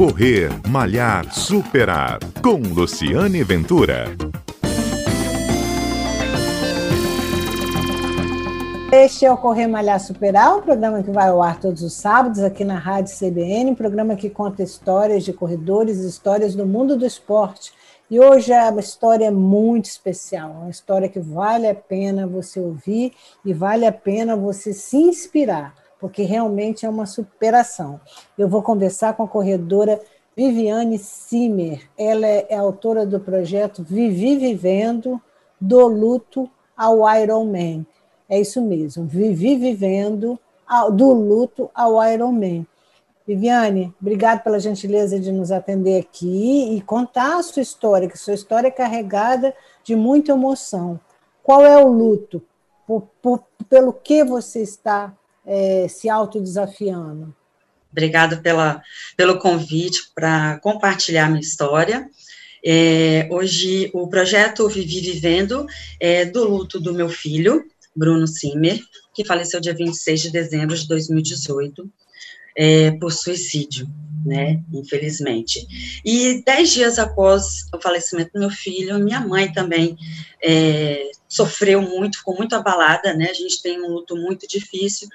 Correr, Malhar, Superar. Com Luciane Ventura. Este é o Correr Malhar Superar, um programa que vai ao ar todos os sábados aqui na Rádio CBN, um programa que conta histórias de corredores, histórias do mundo do esporte. E hoje é uma história muito especial, uma história que vale a pena você ouvir e vale a pena você se inspirar, porque realmente é uma superação. Eu vou conversar com a corredora Viviane Simer. Ela é autora do projeto Vivi Vivendo, do luto ao Ironman. É isso mesmo, Vivi Vivendo, do luto ao Ironman. Viviane, obrigado pela gentileza de nos atender aqui e contar a sua história, que sua história é carregada de muita emoção. Qual é o luto? Por, por, pelo que você está é, se autodesafiando? Obrigado pela, pelo convite para compartilhar minha história. É, hoje, o projeto Vivi Vivendo é do luto do meu filho, Bruno Simmer, que faleceu dia 26 de dezembro de 2018 é, por suicídio, né, infelizmente. E dez dias após o falecimento do meu filho, minha mãe também é, sofreu muito, ficou muito abalada, né, a gente tem um luto muito difícil,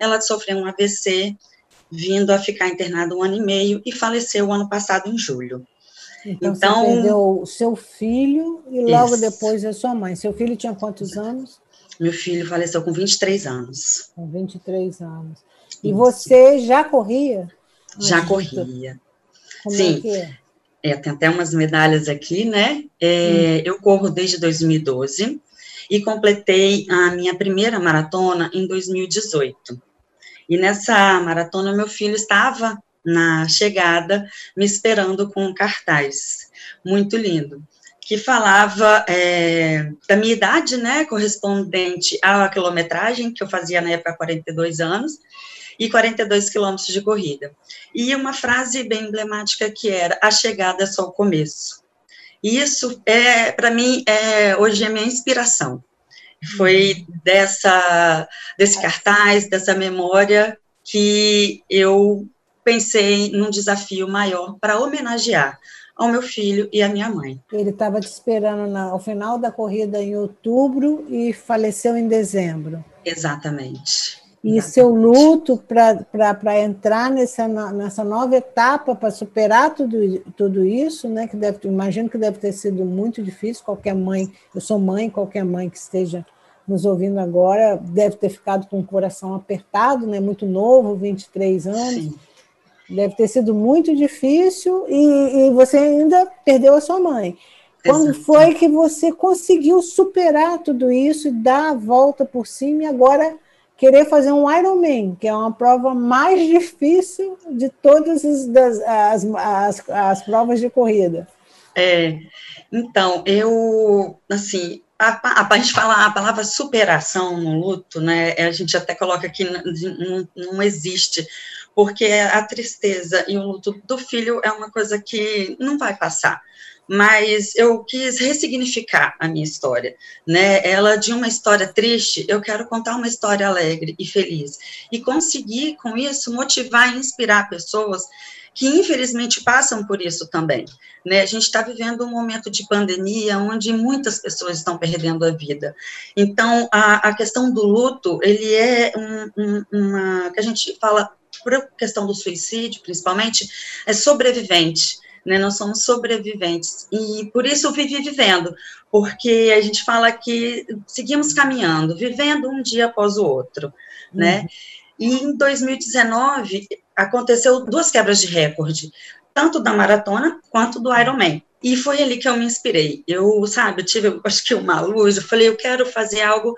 ela sofreu um AVC, vindo a ficar internada um ano e meio, e faleceu o ano passado, em julho. Então, então você perdeu o seu filho e logo isso. depois a sua mãe. Seu filho tinha quantos anos? Meu filho faleceu com 23 anos. Com 23 anos. E você já corria? Já corria. Como é Sim. É, é? tem até umas medalhas aqui, né? É, hum. Eu corro desde 2012 e completei a minha primeira maratona em 2018. E nessa maratona, meu filho estava na chegada, me esperando com um cartaz. Muito lindo que falava é, da minha idade, né, correspondente à quilometragem, que eu fazia na época 42 anos, e 42 quilômetros de corrida. E uma frase bem emblemática que era: a chegada é só o começo. Isso é, para mim, é, hoje é minha inspiração. Foi dessa, desse cartaz, dessa memória, que eu pensei num desafio maior para homenagear ao meu filho e à minha mãe. Ele estava te esperando na, ao final da corrida em outubro e faleceu em dezembro. Exatamente. E seu luto para entrar nessa, nessa nova etapa, para superar tudo, tudo isso, né? Que deve, imagino que deve ter sido muito difícil. Qualquer mãe, eu sou mãe, qualquer mãe que esteja nos ouvindo agora deve ter ficado com o coração apertado, né? Muito novo, 23 anos. Sim. Deve ter sido muito difícil e, e você ainda perdeu a sua mãe. Quando Exato. foi que você conseguiu superar tudo isso e dar a volta por cima e agora querer fazer um Ironman, que é uma prova mais difícil de todas as, as, as, as provas de corrida. É, então, eu, assim, a, a, a, gente fala a palavra superação no luto, né, a gente até coloca aqui, não, não existe, porque a tristeza e o luto do filho é uma coisa que não vai passar, mas eu quis ressignificar a minha história, né? Ela de uma história triste, eu quero contar uma história alegre e feliz e conseguir com isso motivar e inspirar pessoas que infelizmente passam por isso também, né? A gente está vivendo um momento de pandemia onde muitas pessoas estão perdendo a vida. Então, a, a questão do luto, ele é um, um, uma que a gente fala por questão do suicídio, principalmente, é sobrevivente né? Nós somos sobreviventes e por isso vivi vivendo, porque a gente fala que seguimos caminhando, vivendo um dia após o outro, né? Uhum. E em 2019 aconteceu duas quebras de recorde, tanto da maratona quanto do Ironman. E foi ali que eu me inspirei. Eu, sabe, eu tive, acho que uma luz, eu falei, eu quero fazer algo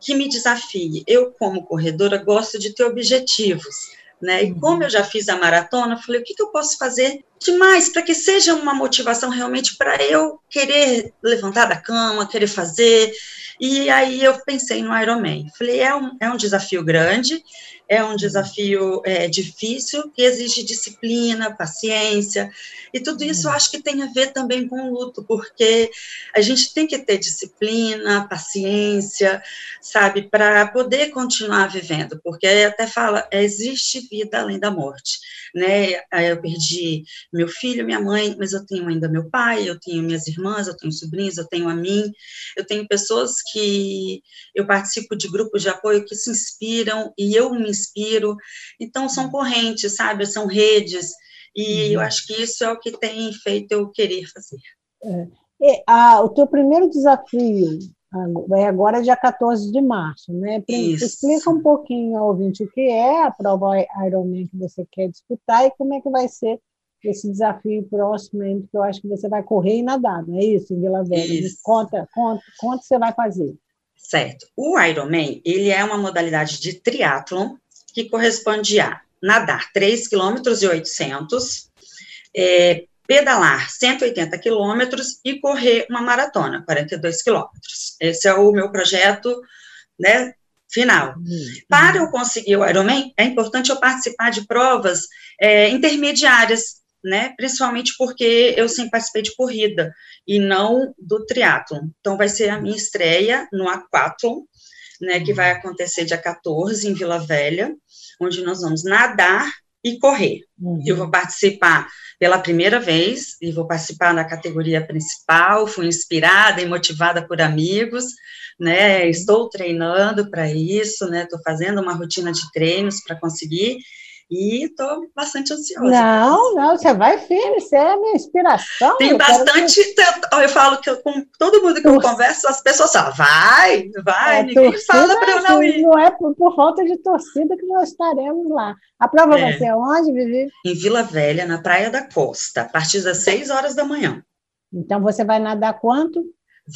que me desafie. Eu, como corredora, gosto de ter objetivos né? E como eu já fiz a maratona, falei, o que, que eu posso fazer demais para que seja uma motivação realmente para eu querer levantar da cama, querer fazer. E aí eu pensei no Ironman. Falei, é um, é um desafio grande, é um desafio é, difícil, que exige disciplina, paciência, e tudo isso eu acho que tem a ver também com o luto, porque a gente tem que ter disciplina, paciência, sabe, para poder continuar vivendo, porque até fala, existe vida além da morte, né? Eu perdi meu filho, minha mãe, mas eu tenho ainda meu pai, eu tenho minhas irmãs, eu tenho sobrinhos, eu tenho a mim, eu tenho pessoas que eu participo de grupos de apoio que se inspiram e eu me inspiro, então são correntes, sabe? São redes e uhum. eu acho que isso é o que tem feito eu querer fazer. É. E, a, o teu primeiro desafio é agora dia 14 de março, né? Isso. Explica um pouquinho ao ouvinte o que é a prova Ironman que você quer disputar e como é que vai ser esse desafio próximo, que eu acho que você vai correr e nadar, não é isso, em Vila Velha? Isso. Conta, conta, conta você vai fazer. Certo. O Ironman, ele é uma modalidade de triatlon que corresponde a nadar 3 km e 800, é, pedalar 180 quilômetros e correr uma maratona, 42 quilômetros. Esse é o meu projeto, né, final. Uhum. Para eu conseguir o Ironman, é importante eu participar de provas é, intermediárias, né, principalmente porque eu sempre participei de corrida e não do triatlon. Então, vai ser a minha estreia no Aquathlon, né, que vai acontecer dia 14 em Vila Velha, onde nós vamos nadar e correr. Uhum. Eu vou participar pela primeira vez e vou participar na categoria principal. Fui inspirada e motivada por amigos, né? Estou treinando para isso, né? Estou fazendo uma rotina de treinos para conseguir e estou bastante ansiosa. Não, não, você vai firme, você é a minha inspiração. Tem bastante. Que... Eu falo que eu, com todo mundo que eu converso, as pessoas falam, vai, vai, é, ninguém fala para eu não ir. Não é por, por, falta de torcida que nós estaremos lá. A prova é. vai ser onde, Vivi? Em Vila Velha, na Praia da Costa, a partir das 6 horas da manhã. Então você vai nadar quanto?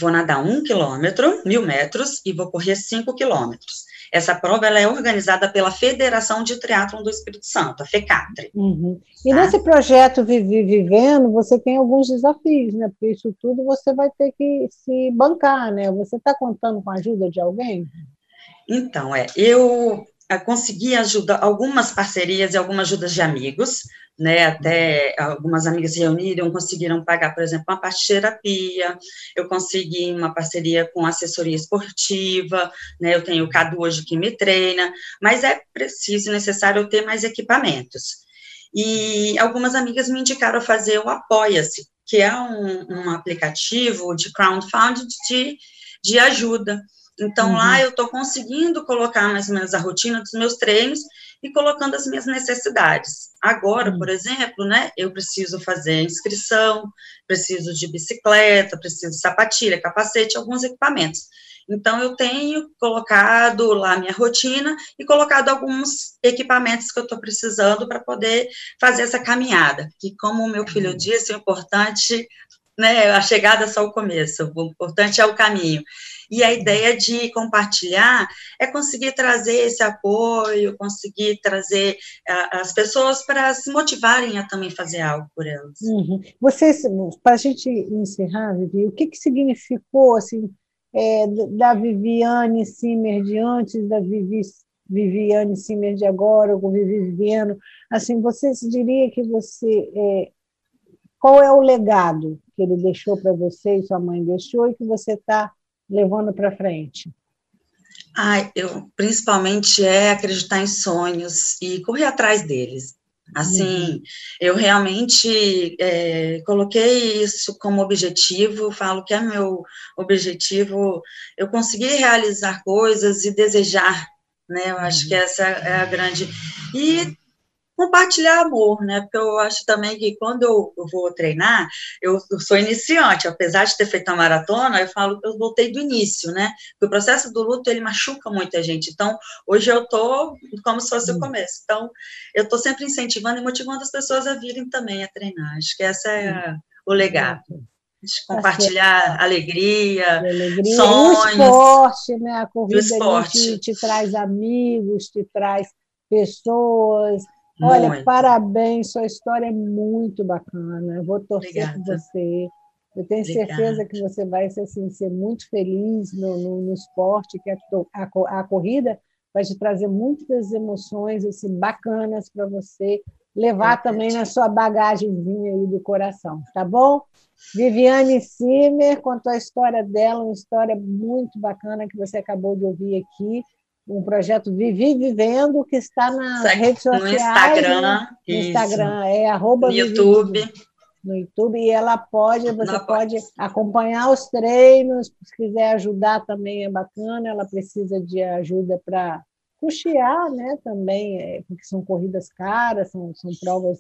Vou nadar um quilômetro, mil metros, e vou correr cinco quilômetros. Essa prova ela é organizada pela Federação de Triatlon do Espírito Santo, a FECATRE. Uhum. E tá? nesse projeto Viver Vivendo, você tem alguns desafios, né? Porque isso tudo você vai ter que se bancar, né? Você está contando com a ajuda de alguém? Então, é, eu consegui ajudar algumas parcerias e algumas ajudas de amigos, né, até algumas amigas se reuniram, conseguiram pagar, por exemplo, uma parte de terapia, eu consegui uma parceria com assessoria esportiva, né, eu tenho o Cadu hoje que me treina, mas é preciso, necessário ter mais equipamentos. E algumas amigas me indicaram fazer o Apoia-se, que é um, um aplicativo de crowdfunding de, de ajuda, então, uhum. lá eu estou conseguindo colocar mais ou menos a rotina dos meus treinos e colocando as minhas necessidades. Agora, uhum. por exemplo, né, eu preciso fazer inscrição, preciso de bicicleta, preciso de sapatilha, capacete, alguns equipamentos. Então, eu tenho colocado lá a minha rotina e colocado alguns equipamentos que eu estou precisando para poder fazer essa caminhada. Que, como o meu filho uhum. disse, o importante, né, a chegada é só o começo, o importante é o caminho. E a ideia de compartilhar é conseguir trazer esse apoio, conseguir trazer as pessoas para se motivarem a também fazer algo por elas. Uhum. Vocês, para a gente encerrar, Vivi, o que, que significou assim, é, da Viviane Simmer de antes, da Vivi, Viviane Simmer de agora, ou Vivi Vivendo? Assim, você diria que você. É, qual é o legado que ele deixou para você e sua mãe deixou e que você está levando para frente? Ah, eu principalmente é acreditar em sonhos e correr atrás deles. Assim, uhum. eu realmente é, coloquei isso como objetivo, falo que é meu objetivo, eu conseguir realizar coisas e desejar, né? Eu acho que uhum. essa é a grande. E compartilhar amor, né? Porque eu acho também que quando eu, vou treinar, eu, eu, sou iniciante, apesar de ter feito a maratona, eu falo que eu voltei do início, né? Porque o processo do luto ele machuca muita gente. Então, hoje eu tô como se fosse o começo. Então, eu tô sempre incentivando e motivando as pessoas a virem também a treinar. Acho que essa é o legado. De compartilhar alegria, alegria, sonhos. O esporte, né? A corrida te, te traz amigos, te traz pessoas, Olha, muito. parabéns, sua história é muito bacana. Eu vou torcer Obrigada. por você. Eu tenho Obrigada. certeza que você vai assim, ser muito feliz no, no, no esporte, que a, a, a, corrida, vai te trazer muitas emoções assim, bacanas para você levar também na sua bagagemzinha aí do coração, tá bom? Viviane Simer contou a história dela, uma história muito bacana que você acabou de ouvir aqui, um projeto Vivi Vivendo, que está nas Segue redes sociais. No Instagram. Né? No Instagram, é arroba No YouTube. no YouTube, e ela pode, você Não pode acompanhar os treinos, se quiser ajudar também é bacana, ela precisa de ajuda para custear, né, também, é, porque são corridas caras, são, são provas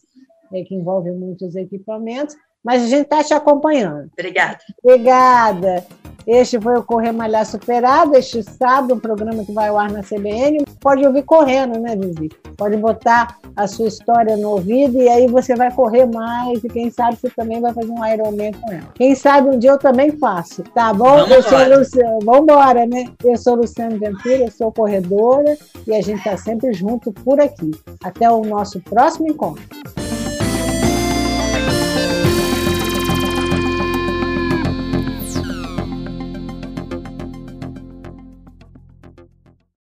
é, que envolvem muitos equipamentos, mas a gente está te acompanhando. Obrigada. Obrigada. Este foi o Correr Malhar Superado, este sábado, um programa que vai ao ar na CBN. Pode ouvir correndo, né, Vivi? Pode botar a sua história no ouvido e aí você vai correr mais e quem sabe você também vai fazer um Ironman com ela. Quem sabe um dia eu também faço, tá bom? Vamos eu sou Luciano, vamos embora, né? Eu sou Luciano Ventura, eu sou corredora e a gente está sempre junto por aqui. Até o nosso próximo encontro.